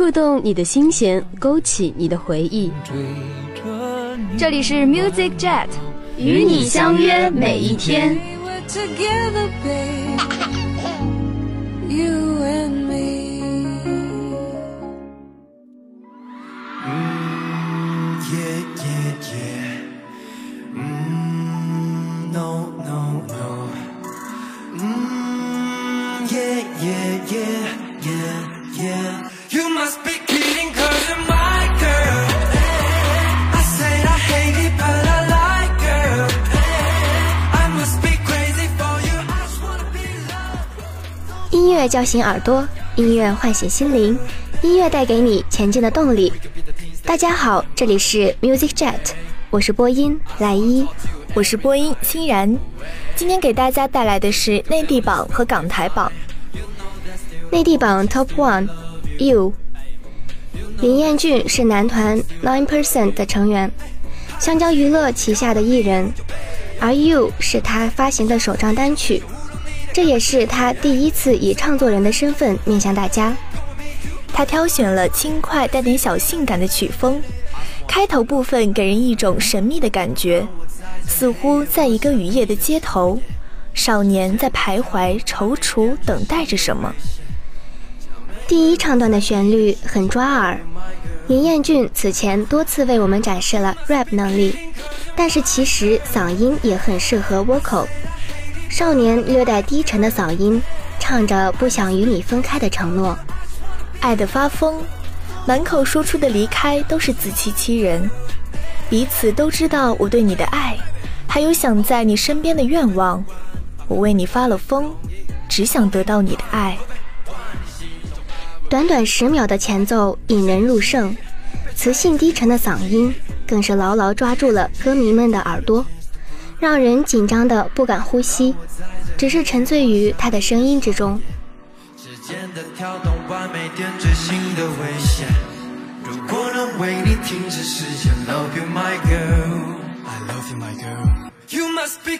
触动你的心弦，勾起你的回忆。这里是 Music Jet，与你相约每一天。叫醒耳朵，音乐唤醒心灵，音乐带给你前进的动力。大家好，这里是 Music Jet，我是播音赖一，我是播音欣然。今天给大家带来的是内地榜和港台榜。内地榜 Top One，You。林彦俊是男团 Nine Percent 的成员，香蕉娱乐旗下的艺人，而 You 是他发行的首张单曲。这也是他第一次以唱作人的身份面向大家。他挑选了轻快带点小性感的曲风，开头部分给人一种神秘的感觉，似乎在一个雨夜的街头，少年在徘徊、踌躇，等待着什么。第一唱段的旋律很抓耳。林彦俊此前多次为我们展示了 rap 能力，但是其实嗓音也很适合 vocal。少年略带低沉的嗓音，唱着不想与你分开的承诺，爱得发疯，满口说出的离开都是自欺欺人。彼此都知道我对你的爱，还有想在你身边的愿望。我为你发了疯，只想得到你的爱。短短十秒的前奏引人入胜，磁性低沉的嗓音更是牢牢抓住了歌迷们的耳朵。让人紧张的不敢呼吸，只是沉醉于他的声音之中。指尖的跳动，完美点缀新的危险。如果能为你停止时间，Love you my girl，I love you my girl，You must be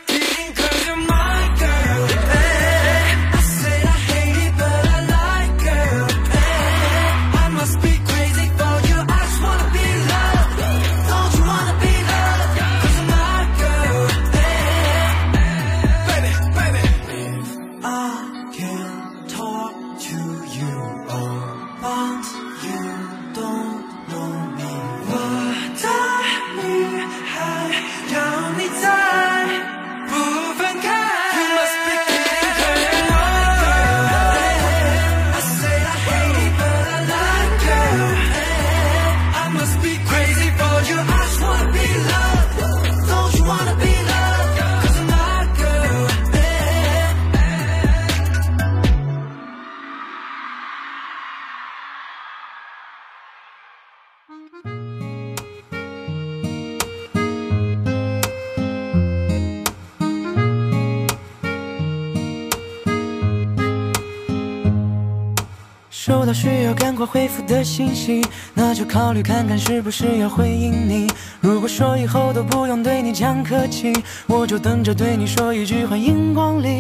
需要赶快回复的信息，那就考虑看看是不是要回应你。如果说以后都不用对你讲客气，我就等着对你说一句欢迎光临。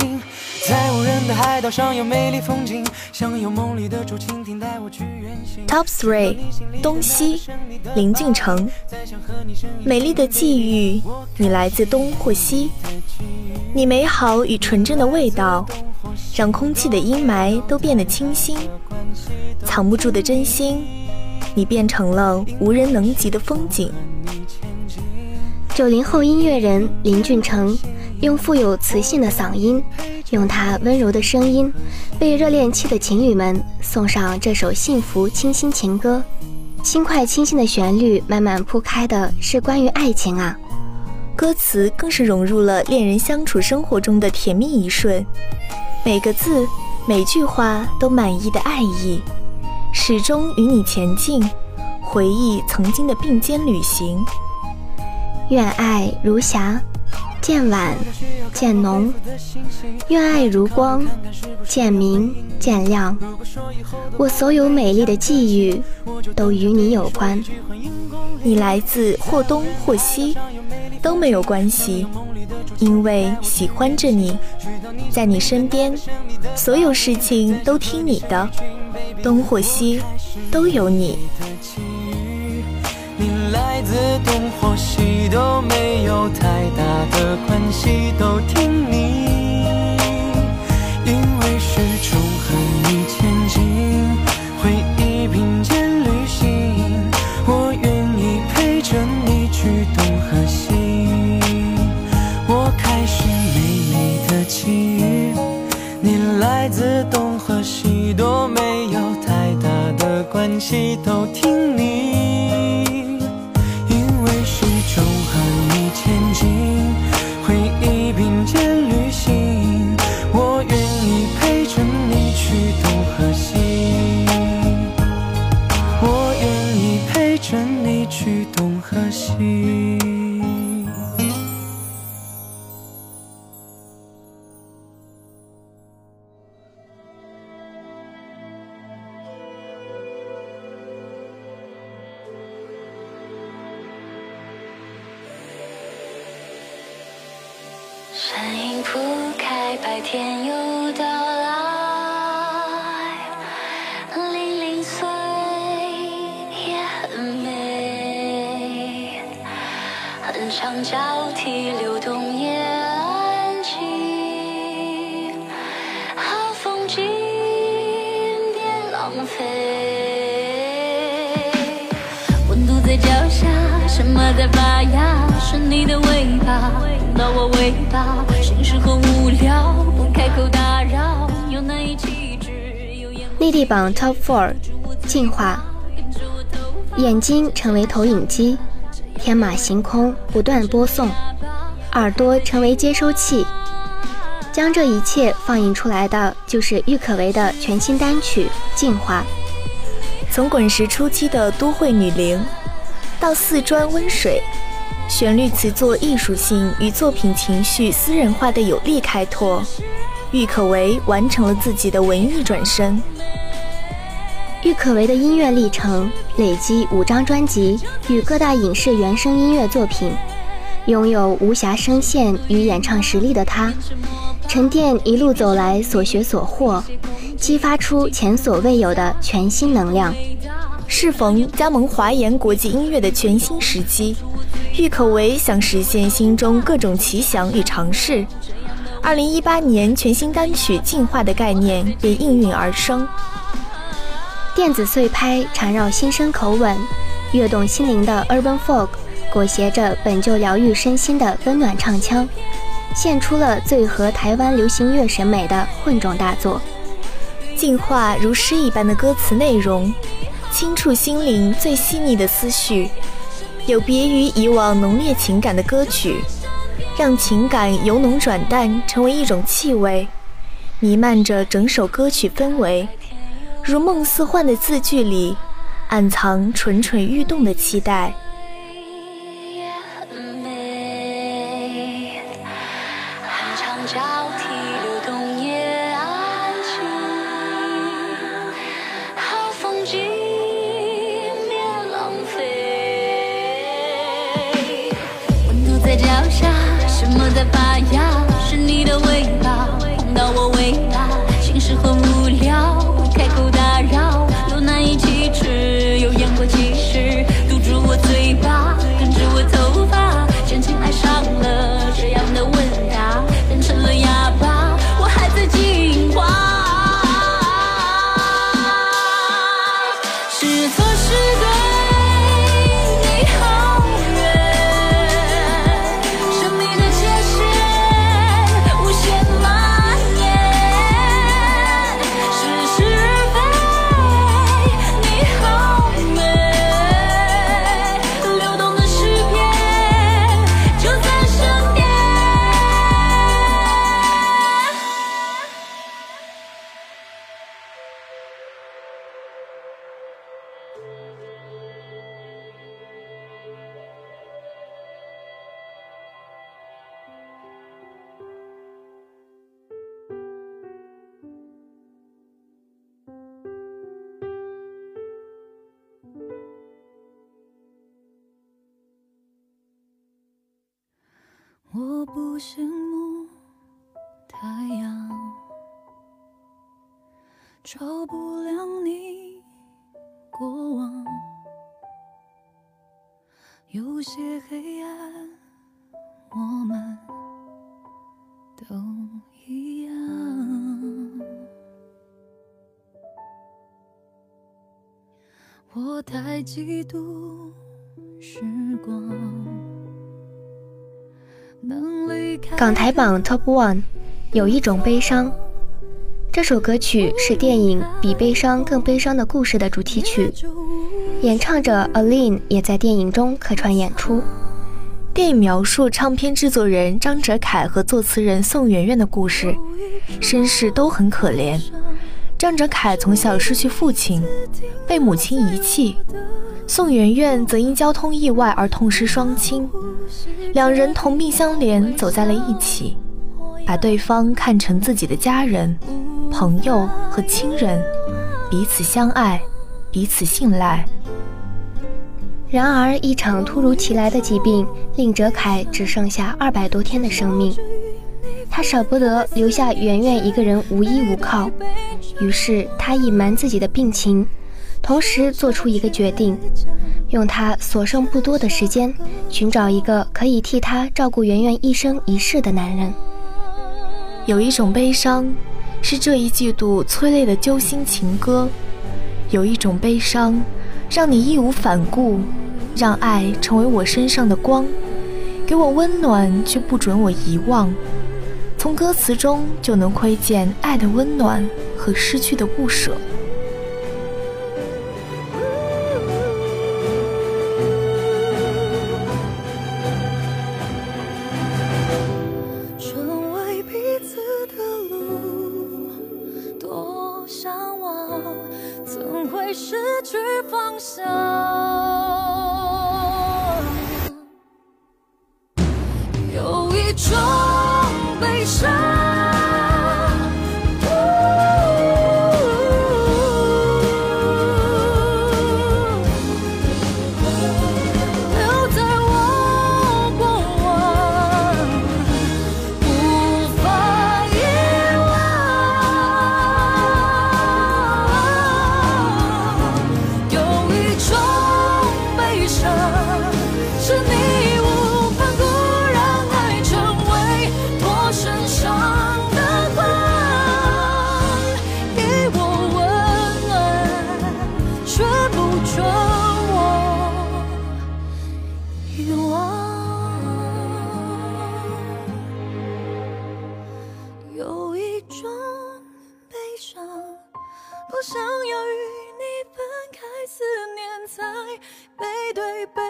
在无人的海岛上有美丽风景，想有梦里的竹蜻蜓带我去远行。Top three，东西，林俊成。美丽的际遇，你来自东或西？你美好与纯真的味道，让空气的阴霾都变得清新。藏不住的真心，你变成了无人能及的风景。九零后音乐人林俊成，用富有磁性的嗓音，用他温柔的声音，为热恋期的情侣们送上这首幸福清新情歌。轻快清新的旋律，慢慢铺开的是关于爱情啊。歌词更是融入了恋人相处生活中的甜蜜一瞬，每个字。每句话都满意的爱意，始终与你前进，回忆曾经的并肩旅行。愿爱如霞，渐晚渐浓；愿爱如光，渐明渐亮。我所有美丽的际遇，都与你有关。你来自或东或西，都没有关系，因为喜欢着你，在你身边，所有事情都听你的，东或西，都有你。你来自东或西都没有太大的关系，都听你，天又到来，零零碎也很美，很长交替流动也安静，好风景别浪费，温度在脚下，什么在发芽？是你的尾巴。到我尾巴，心事很无聊，不开口打扰，又难以启齿。内地榜 Top Four，进化。眼睛成为投影机，天马行空不断播送，耳朵成为接收器，将这一切放映出来的就是郁可唯的全新单曲《进化》。从滚石初期的都会女伶，到四专温水。旋律词作艺术性与作品情绪私人化的有力开拓，郁可唯完成了自己的文艺转身。郁可唯的音乐历程累积五张专辑与各大影视原声音乐作品，拥有无暇声线与演唱实力的她，沉淀一路走来所学所获，激发出前所未有的全新能量。适逢加盟华研国际音乐的全新时机。郁可唯想实现心中各种奇想与尝试，二零一八年全新单曲《进化》的概念便应运而生。电子碎拍缠绕心声口吻，跃动心灵的 Urban Folk 裹挟着本就疗愈身心的温暖唱腔，献出了最合台湾流行乐审美的混种大作。进化如诗一般的歌词内容，轻触心灵最细腻的思绪。有别于以往浓烈情感的歌曲，让情感由浓转淡，成为一种气味，弥漫着整首歌曲氛围。如梦似幻的字句里，暗藏蠢蠢欲动的期待。照不亮你过往。有些黑暗，我们都一样。我太嫉妒时光。港台榜 Top One，有一种悲伤。这首歌曲是电影《比悲伤更悲伤的故事》的主题曲，演唱者 Aline 也在电影中客串演出。电影描述唱片制作人张哲凯和作词人宋媛媛的故事，身世都很可怜。张哲凯从小失去父亲，被母亲遗弃；宋媛媛则因交通意外而痛失双亲。两人同病相怜，走在了一起，把对方看成自己的家人、朋友和亲人，彼此相爱，彼此信赖。然而，一场突如其来的疾病令哲凯只剩下二百多天的生命，他舍不得留下圆圆一个人无依无靠，于是他隐瞒自己的病情，同时做出一个决定。用他所剩不多的时间，寻找一个可以替他照顾圆圆一生一世的男人。有一种悲伤，是这一季度催泪的揪心情歌；有一种悲伤，让你义无反顾，让爱成为我身上的光，给我温暖却不准我遗忘。从歌词中就能窥见爱的温暖和失去的不舍。一种悲伤不想要与你分开思念才背对背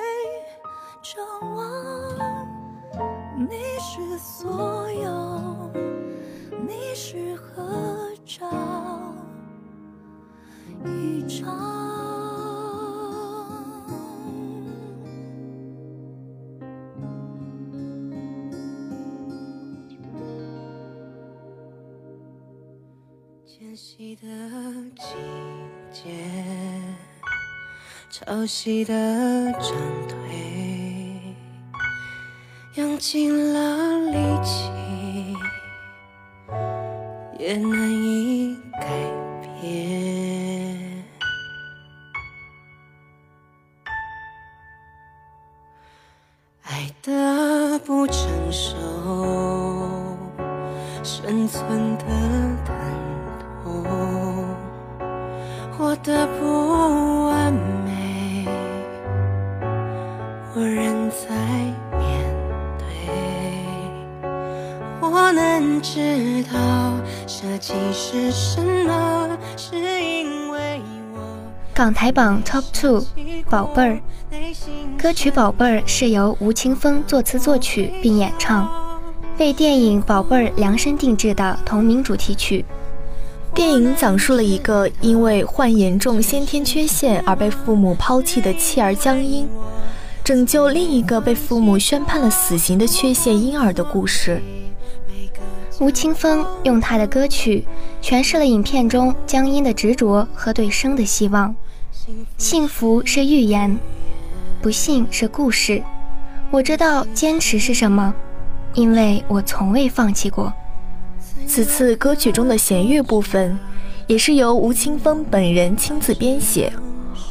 张望你是所有你是合照一张潮汐的涨退，用尽了力气，也台榜 Top Two，宝贝儿，歌曲《宝贝儿》是由吴青峰作词作曲并演唱，为电影《宝贝儿》量身定制的同名主题曲。电影讲述了一个因为患严重先天缺陷而被父母抛弃的弃儿江英，拯救另一个被父母宣判了死刑的缺陷婴儿的故事。吴青峰用他的歌曲诠释了影片中江英的执着和对生的希望。幸福是预言，不幸是故事。我知道坚持是什么，因为我从未放弃过。此次歌曲中的弦乐部分，也是由吴青峰本人亲自编写，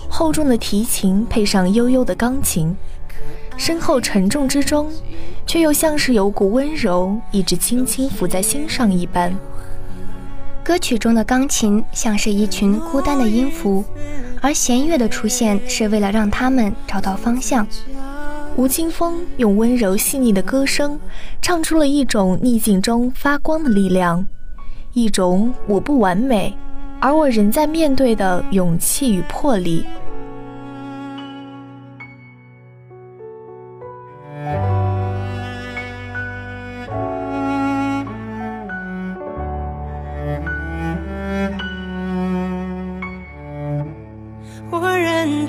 厚重的提琴配上悠悠的钢琴，身后沉重之中，却又像是有股温柔一直轻轻抚在心上一般。歌曲中的钢琴像是一群孤单的音符，而弦乐的出现是为了让他们找到方向。吴青峰用温柔细腻的歌声，唱出了一种逆境中发光的力量，一种我不完美，而我仍在面对的勇气与魄力。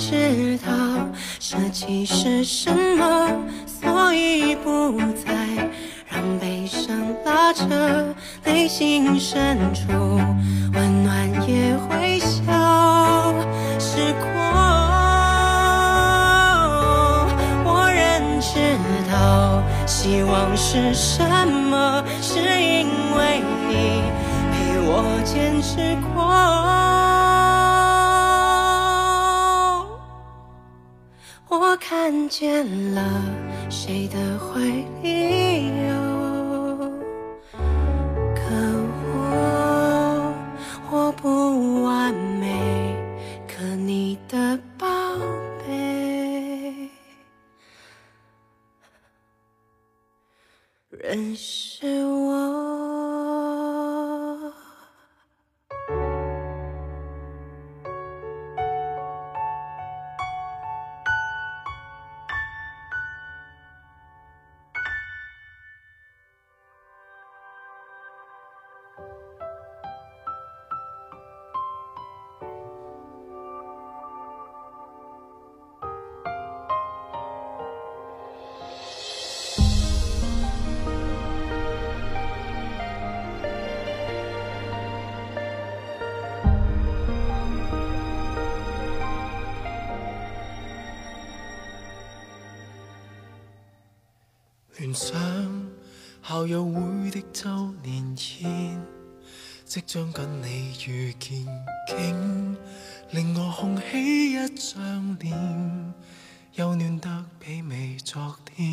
知道舍弃是什么，所以不再让悲伤拉扯，内心深处温暖也会消失过。我仍知道希望是什么，是因为你陪我坚持过。看见了谁的怀里有，聯想校友會的周年宴，即將跟你遇見，竟令我紅起一張臉，又暖得媲美昨天。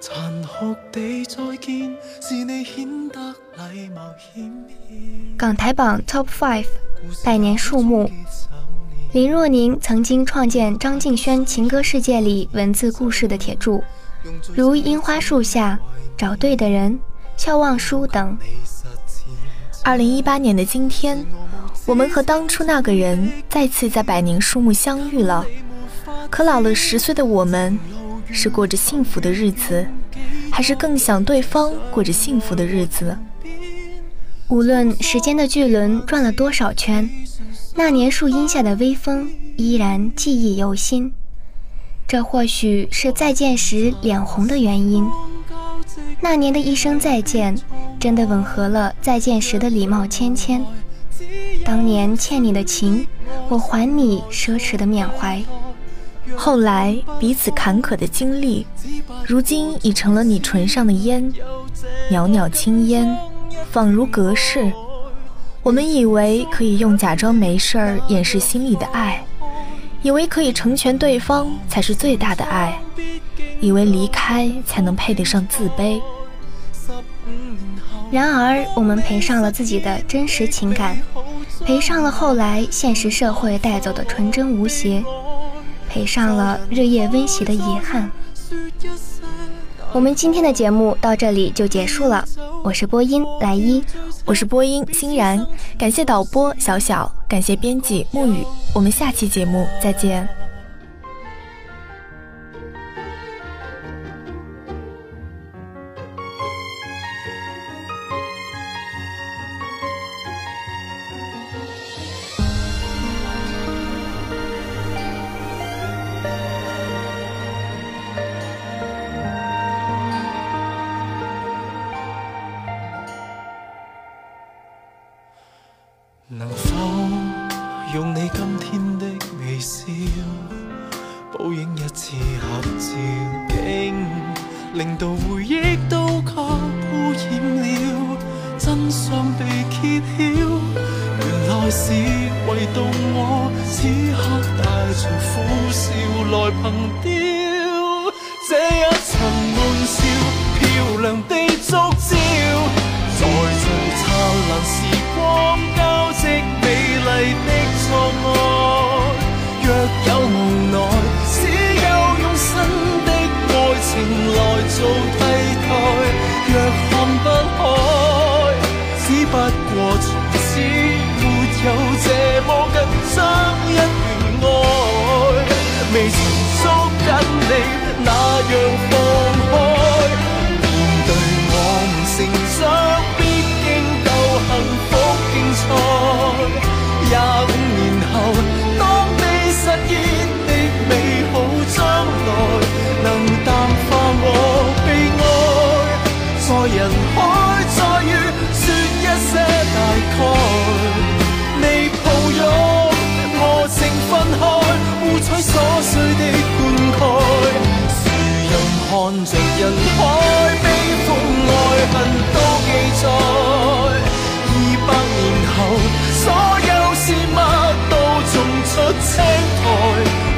殘酷地再見，是你顯得禮貌欠欠。港台榜 Top Five，百年樹木。林若寧曾經創建張敬軒情歌世界裡文字故事的鐵柱。如樱花树下、找对的人、眺望书等。二零一八年的今天，我们和当初那个人再次在百年树木相遇了。可老了十岁的我们，是过着幸福的日子，还是更想对方过着幸福的日子？无论时间的巨轮转了多少圈，那年树荫下的微风依然记忆犹新。这或许是再见时脸红的原因。那年的一声再见，真的吻合了再见时的礼貌謙謙。當年欠你的情，我还你奢侈的缅怀。后来彼此坎坷的经历，如今已成了你唇上的烟，袅袅青烟，仿如隔世。我们以为可以用假装没事儿掩饰心里的爱。以为可以成全对方才是最大的爱，以为离开才能配得上自卑。然而，我们赔上了自己的真实情感，赔上了后来现实社会带走的纯真无邪，赔上了日夜温习的遗憾。我们今天的节目到这里就结束了。我是播音來一，我是播音欣然，感谢导播小小，感谢编辑沐雨。我们下期节目再见。唯独我此刻带着苦笑来凭吊这一。在二百年后所有事物都种出青苔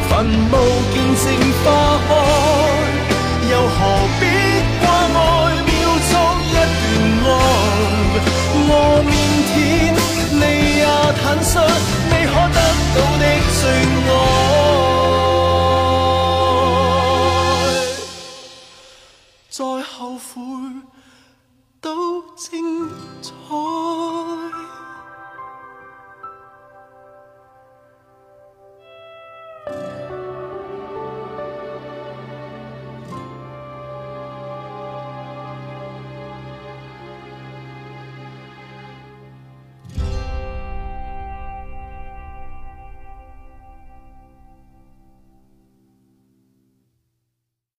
坟墓